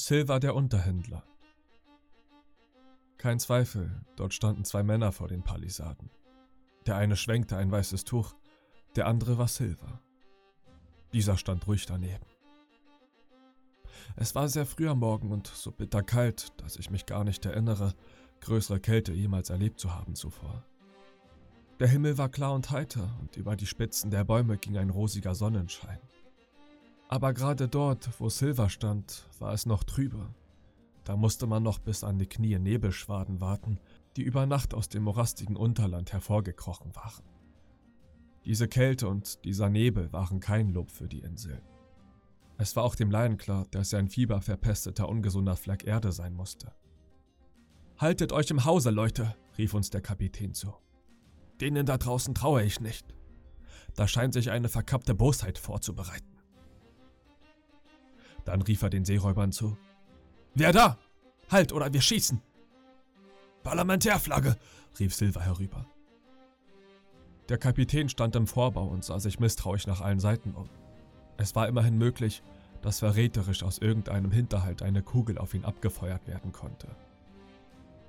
Silver der Unterhändler. Kein Zweifel, dort standen zwei Männer vor den Palisaden. Der eine schwenkte ein weißes Tuch, der andere war Silver. Dieser stand ruhig daneben. Es war sehr früh am Morgen und so bitterkalt, dass ich mich gar nicht erinnere, größere Kälte jemals erlebt zu haben zuvor. Der Himmel war klar und heiter und über die Spitzen der Bäume ging ein rosiger Sonnenschein. Aber gerade dort, wo Silver stand, war es noch trüber. Da musste man noch bis an die Knie Nebelschwaden warten, die über Nacht aus dem morastigen Unterland hervorgekrochen waren. Diese Kälte und dieser Nebel waren kein Lob für die Insel. Es war auch dem Laien klar, dass er ein fieberverpesteter, ungesunder Fleck Erde sein musste. Haltet euch im Hause, Leute, rief uns der Kapitän zu. Denen da draußen traue ich nicht. Da scheint sich eine verkappte Bosheit vorzubereiten. Dann rief er den Seeräubern zu. Wer da? Halt, oder wir schießen! Parlamentärflagge, rief Silva herüber. Der Kapitän stand im Vorbau und sah sich misstrauisch nach allen Seiten um. Es war immerhin möglich, dass verräterisch aus irgendeinem Hinterhalt eine Kugel auf ihn abgefeuert werden konnte.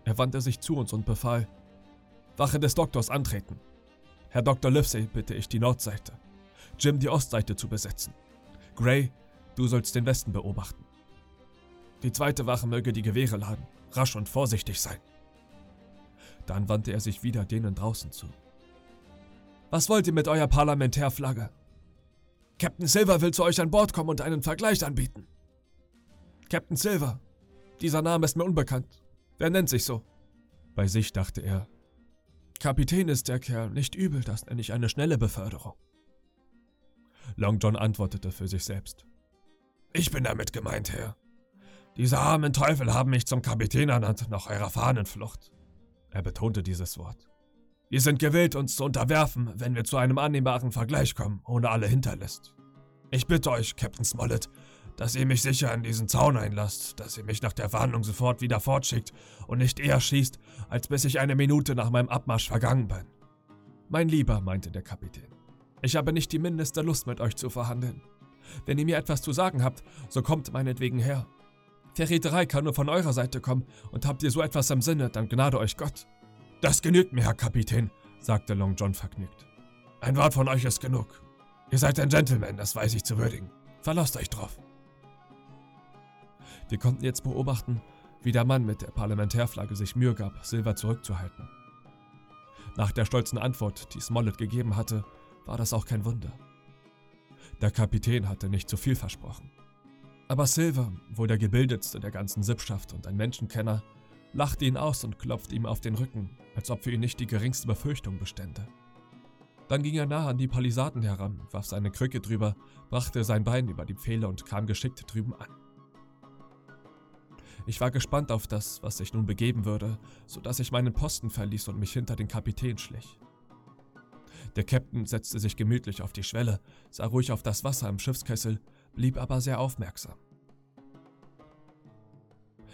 Er wandte sich zu uns und befahl, Wache des Doktors antreten. Herr Dr. Livesey bitte ich die Nordseite, Jim die Ostseite zu besetzen. Gray, du sollst den Westen beobachten. Die zweite Wache möge die Gewehre laden, rasch und vorsichtig sein. Dann wandte er sich wieder denen draußen zu. Was wollt ihr mit eurer Parlamentärflagge? Captain Silver will zu euch an Bord kommen und einen Vergleich anbieten. Captain Silver. Dieser Name ist mir unbekannt. Wer nennt sich so? Bei sich dachte er. Kapitän ist der Kerl, nicht übel, das nenne ich eine schnelle Beförderung. Long John antwortete für sich selbst. Ich bin damit gemeint, Herr. Diese armen Teufel haben mich zum Kapitän ernannt nach eurer Fahnenflucht. Er betonte dieses Wort. Wir sind gewillt, uns zu unterwerfen, wenn wir zu einem annehmbaren Vergleich kommen, ohne alle Hinterlist. Ich bitte euch, Captain Smollett, dass ihr mich sicher in diesen Zaun einlasst, dass ihr mich nach der Verhandlung sofort wieder fortschickt und nicht eher schießt, als bis ich eine Minute nach meinem Abmarsch vergangen bin. Mein Lieber, meinte der Kapitän, ich habe nicht die mindeste Lust mit euch zu verhandeln. Wenn ihr mir etwas zu sagen habt, so kommt meinetwegen her. Verräterei kann nur von eurer Seite kommen, und habt ihr so etwas im Sinne, dann gnade euch Gott. Das genügt mir, Herr Kapitän, sagte Long John vergnügt. Ein Wort von euch ist genug. Ihr seid ein Gentleman, das weiß ich zu würdigen. Verlasst euch drauf. Wir konnten jetzt beobachten, wie der Mann mit der Parlamentärflagge sich Mühe gab, Silver zurückzuhalten. Nach der stolzen Antwort, die Smollett gegeben hatte, war das auch kein Wunder. Der Kapitän hatte nicht zu viel versprochen. Aber Silver, wohl der gebildetste der ganzen Sippschaft und ein Menschenkenner, lachte ihn aus und klopfte ihm auf den Rücken, als ob für ihn nicht die geringste Befürchtung bestände. Dann ging er nah an die Palisaden heran, warf seine Krücke drüber, brachte sein Bein über die Pfähle und kam geschickt drüben an. Ich war gespannt auf das, was sich nun begeben würde, so dass ich meinen Posten verließ und mich hinter den Kapitän schlich. Der Captain setzte sich gemütlich auf die Schwelle, sah ruhig auf das Wasser im Schiffskessel, blieb aber sehr aufmerksam.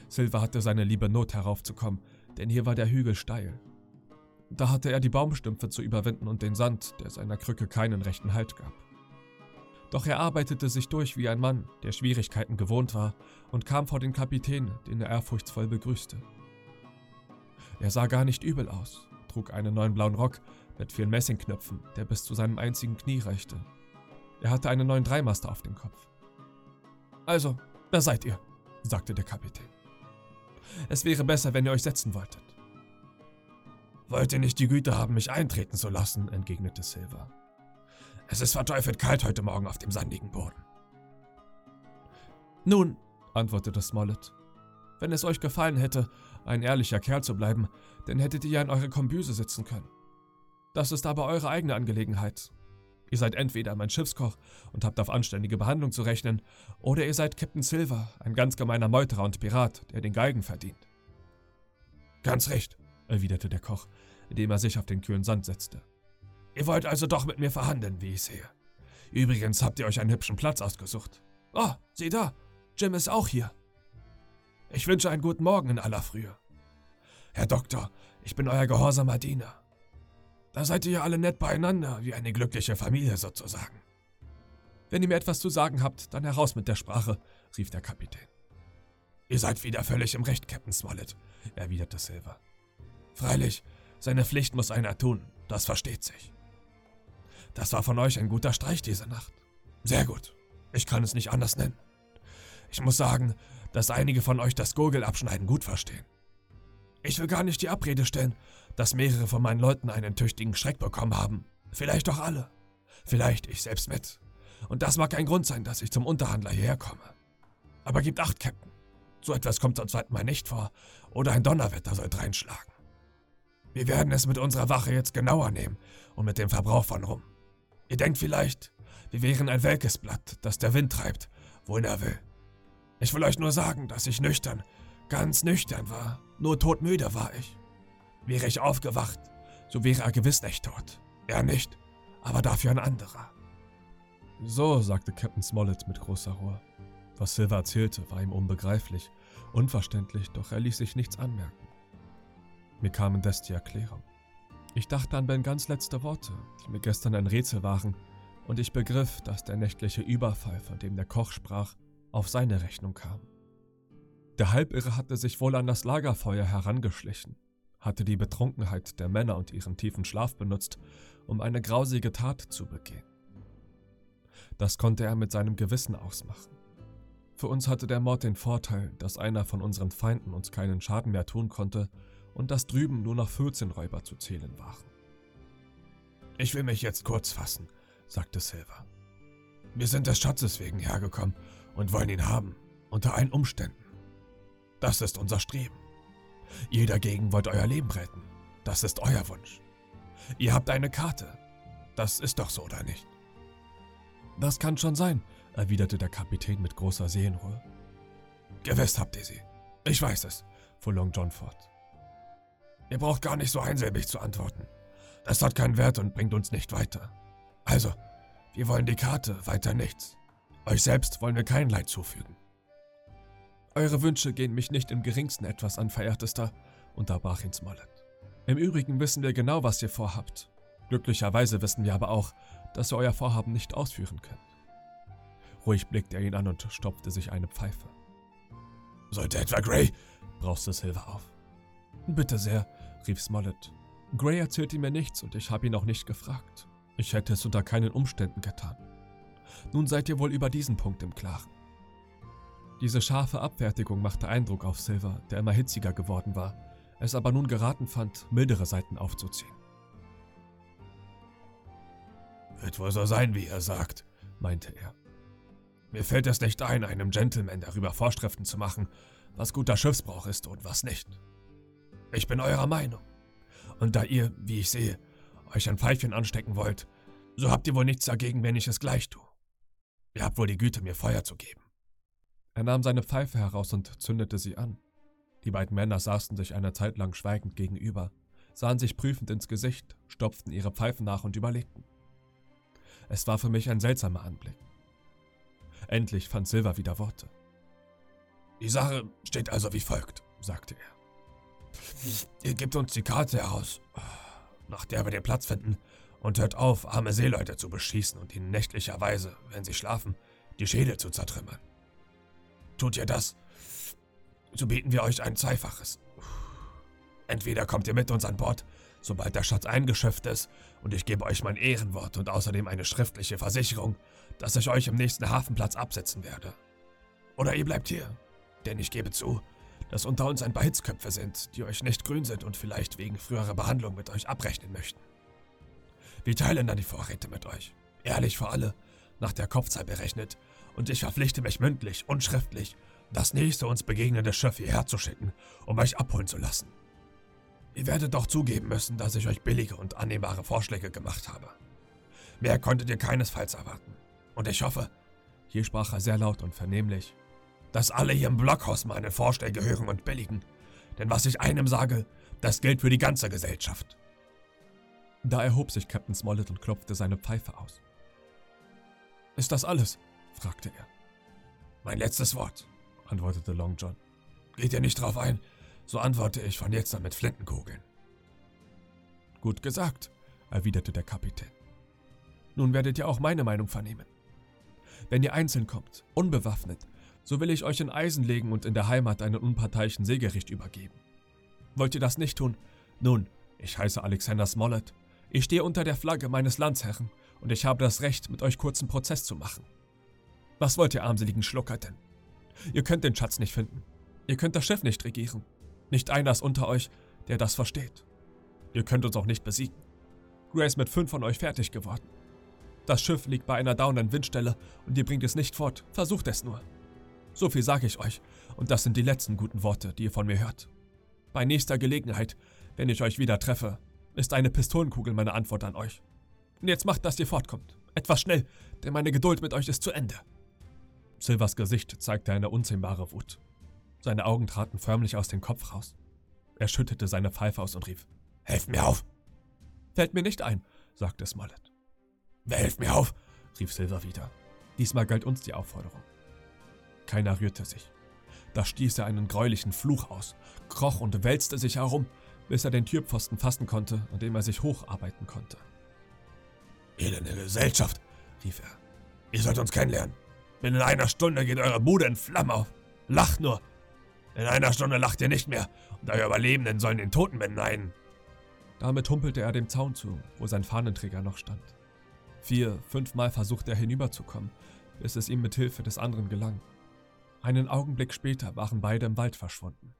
Silver hatte seine liebe Not heraufzukommen, denn hier war der Hügel steil. Da hatte er die Baumstümpfe zu überwinden und den Sand, der seiner Krücke keinen rechten Halt gab. Doch er arbeitete sich durch wie ein Mann, der Schwierigkeiten gewohnt war, und kam vor den Kapitän, den er ehrfurchtsvoll begrüßte. Er sah gar nicht übel aus, trug einen neuen blauen Rock mit vielen Messingknöpfen, der bis zu seinem einzigen Knie reichte. Er hatte einen neuen Dreimaster auf dem Kopf. Also, da seid ihr, sagte der Kapitän. Es wäre besser, wenn ihr euch setzen wolltet. Wollt ihr nicht die Güte haben, mich eintreten zu lassen, entgegnete Silver. Es ist verteufelt kalt heute Morgen auf dem sandigen Boden. Nun, antwortete Smollett, wenn es euch gefallen hätte, ein ehrlicher Kerl zu bleiben, dann hättet ihr ja in eure Kombüse sitzen können. Das ist aber eure eigene Angelegenheit. Ihr seid entweder mein Schiffskoch und habt auf anständige Behandlung zu rechnen, oder ihr seid Captain Silver, ein ganz gemeiner Meuterer und Pirat, der den Galgen verdient. Ganz recht, erwiderte der Koch, indem er sich auf den kühlen Sand setzte. Ihr wollt also doch mit mir verhandeln, wie ich sehe. Übrigens habt ihr euch einen hübschen Platz ausgesucht. Oh, sieh da, Jim ist auch hier. Ich wünsche einen guten Morgen in aller Frühe. Herr Doktor, ich bin euer gehorsamer Diener. Da seid ihr ja alle nett beieinander, wie eine glückliche Familie Ihr seid wieder völlig im Recht, Captain Smollett, erwiderte Silver. Freilich, seine Pflicht muss einer tun, das versteht sich. Das war von euch ein guter Streich diese Nacht. Sehr gut. Ich kann es nicht anders nennen. Ich muss sagen, dass einige von euch das Gurgelabschneiden gut verstehen. Ich will gar nicht die Abrede stellen, dass mehrere von meinen Leuten einen tüchtigen Schreck bekommen haben. Vielleicht doch alle. Vielleicht ich selbst mit. Und das mag ein Grund sein, dass ich zum Unterhandler hierher komme. Aber gebt acht, Captain. So etwas kommt zum zweiten Mal nicht vor. Oder ein Donnerwetter soll reinschlagen. Wir werden es mit unserer Wache jetzt genauer nehmen und mit dem Verbrauch von Rum. Ihr denkt vielleicht, wir wären ein welkes Blatt, das der Wind treibt, wohin er will. Ich will euch nur sagen, dass ich nüchtern, ganz nüchtern war. Nur todmüde war ich. Wäre ich aufgewacht, so wäre er gewiss nicht tot. Er nicht, aber dafür ein anderer. So, sagte Captain Smollett mit großer Ruhe. Was Silver erzählte, war ihm unbegreiflich, unverständlich, doch er ließ sich nichts anmerken. Mir kam indes die Erklärung. Ich dachte an Ben ganz letzte Worte, die mir gestern ein Rätsel waren, und ich begriff, dass der nächtliche Überfall, von dem der Koch sprach, auf seine Rechnung kam. Der Halbirre hatte sich wohl an das Lagerfeuer herangeschlichen, hatte die Betrunkenheit der Männer und ihren tiefen Schlaf benutzt, um eine grausige Tat zu begehen. Das konnte er mit seinem Gewissen ausmachen. Für uns hatte der Mord den Vorteil, dass einer von unseren Feinden uns keinen Schaden mehr tun konnte und dass drüben nur noch 14 Räuber zu zählen waren. Ich will mich jetzt kurz fassen, sagte Silver. Wir sind des Schatzes wegen hergekommen und wollen ihn haben, unter allen Umständen. Das ist unser Streben. Ihr dagegen wollt euer Leben retten. Das ist euer Wunsch. Ihr habt eine Karte. Das ist doch so, oder nicht? Das kann schon sein, erwiderte der Kapitän mit großer Seelenruhe. Gewiss habt ihr sie. Ich weiß es, fuhr Long John fort. Ihr braucht gar nicht so einsilbig zu antworten. Das hat keinen Wert und bringt uns nicht weiter. Also, wir wollen die Karte, weiter nichts. Euch selbst wollen wir kein Leid zufügen. Eure Wünsche gehen mich nicht im geringsten etwas an, verehrtester, unterbrach ihn Smollett. Im Übrigen wissen wir genau, was ihr vorhabt. Glücklicherweise wissen wir aber auch, dass ihr euer Vorhaben nicht ausführen könnt. Ruhig blickte er ihn an und stopfte sich eine Pfeife. Sollte etwa Gray? brauste Silver auf. Bitte sehr, rief Smollett. Gray erzählte mir nichts und ich habe ihn auch nicht gefragt. Ich hätte es unter keinen Umständen getan. Nun seid ihr wohl über diesen Punkt im Klaren. Diese scharfe Abfertigung machte Eindruck auf Silver, der immer hitziger geworden war, es aber nun geraten fand, mildere Seiten aufzuziehen. Wohl so sein, wie er sagt, meinte er. Mir fällt es nicht ein, einem Gentleman darüber Vorschriften zu machen, was guter Schiffsbrauch ist und was nicht. Ich bin eurer Meinung. Und da ihr, wie ich sehe, euch ein Pfeifchen anstecken wollt, so habt ihr wohl nichts dagegen, wenn ich es gleich tue. Ihr habt wohl die Güte, mir Feuer zu geben. Er nahm seine Pfeife heraus und zündete sie an. Die beiden Männer saßen sich eine Zeit lang schweigend gegenüber, sahen sich prüfend ins Gesicht, stopften ihre Pfeifen nach und überlegten. Es war für mich ein seltsamer Anblick. Endlich fand Silver wieder Worte. Die Sache steht also wie folgt, sagte er. Ihr gebt uns die Karte heraus, nach der wir den Platz finden, und hört auf, arme Seeleute zu beschießen und ihnen nächtlicherweise, wenn sie schlafen, die Schädel zu zertrümmern. Tut ihr das, so bieten wir euch ein Zweifaches. Entweder kommt ihr mit uns an Bord, sobald der Schatz eingeschöpft ist, und ich gebe euch mein Ehrenwort und außerdem eine schriftliche Versicherung, dass ich euch im nächsten Hafenplatz absetzen werde. Oder ihr bleibt hier, denn ich gebe zu, dass unter uns ein paar Hitzköpfe sind, die euch nicht grün sind und vielleicht wegen früherer Behandlung mit euch abrechnen möchten. Wir teilen dann die Vorräte mit euch, ehrlich für alle, nach der Kopfzahl berechnet, und ich verpflichte mich mündlich und schriftlich, das nächste uns begegnende Schiff hierher zu schicken, um euch abholen zu lassen. Ihr werdet doch zugeben müssen, dass ich euch billige und annehmbare Vorschläge gemacht habe. Mehr konntet ihr keinesfalls erwarten. Und ich hoffe, hier sprach er sehr laut und vernehmlich, dass alle hier im Blockhaus meine Vorschläge hören und billigen. Denn was ich einem sage, das gilt für die ganze Gesellschaft. Da erhob sich Captain Smollett und klopfte seine Pfeife aus. Ist das alles? fragte er. Mein letztes Wort, antwortete Long John. Geht ihr nicht drauf ein, so antworte ich von jetzt an mit Flintenkugeln. Gut gesagt, erwiderte der Kapitän. Nun werdet ihr auch meine Meinung vernehmen. Wenn ihr einzeln kommt, unbewaffnet, So will ich euch in Eisen legen und in der Heimat einen unparteiischen Seegericht übergeben. Wollt ihr das nicht tun? Nun, ich heiße Alexander Smollett. Ich stehe unter der Flagge meines Landsherren und ich habe das Recht, mit euch kurzen Prozess zu machen. Was wollt ihr armseligen Schlucker denn? Ihr könnt den Schatz nicht finden. Ihr könnt das Schiff nicht regieren. Nicht einer ist unter euch, der das versteht. Ihr könnt uns auch nicht besiegen. Gray ist mit fünf von euch fertig geworden. Das Schiff liegt bei einer dauernden Windstelle und ihr bringt es nicht fort. Versucht es nur. So viel sage ich euch, und das sind die letzten guten Worte, die ihr von mir hört. Bei nächster Gelegenheit, wenn ich euch wieder treffe, ist eine Pistolenkugel meine Antwort an euch. Und jetzt macht, dass ihr fortkommt. Etwas schnell, denn meine Geduld mit euch ist zu Ende. Silvers Gesicht zeigte eine unzähmbare Wut. Seine Augen traten förmlich aus dem Kopf raus. Er schüttete seine Pfeife aus und rief: Helft mir auf! Fällt mir nicht ein, sagte Smollett. Wer hilft mir auf? rief Silver wieder. Diesmal galt uns die Aufforderung. Keiner rührte sich. Da stieß er einen greulichen Fluch aus, kroch und wälzte sich herum, bis er den Türpfosten fassen konnte, an dem er sich hocharbeiten konnte. Elende Gesellschaft, rief er. Ihr sollt uns kennenlernen. Binnen einer Stunde geht eure Bude in Flammen auf. Lacht nur. In einer Stunde lacht ihr nicht mehr und eure Überlebenden sollen den Toten beneiden. Damit humpelte er dem Zaun zu, wo sein Fahnenträger noch stand. Vier, fünfmal versuchte er hinüberzukommen, bis es ihm mit Hilfe des anderen gelang. Einen Augenblick später waren beide im Wald verschwunden.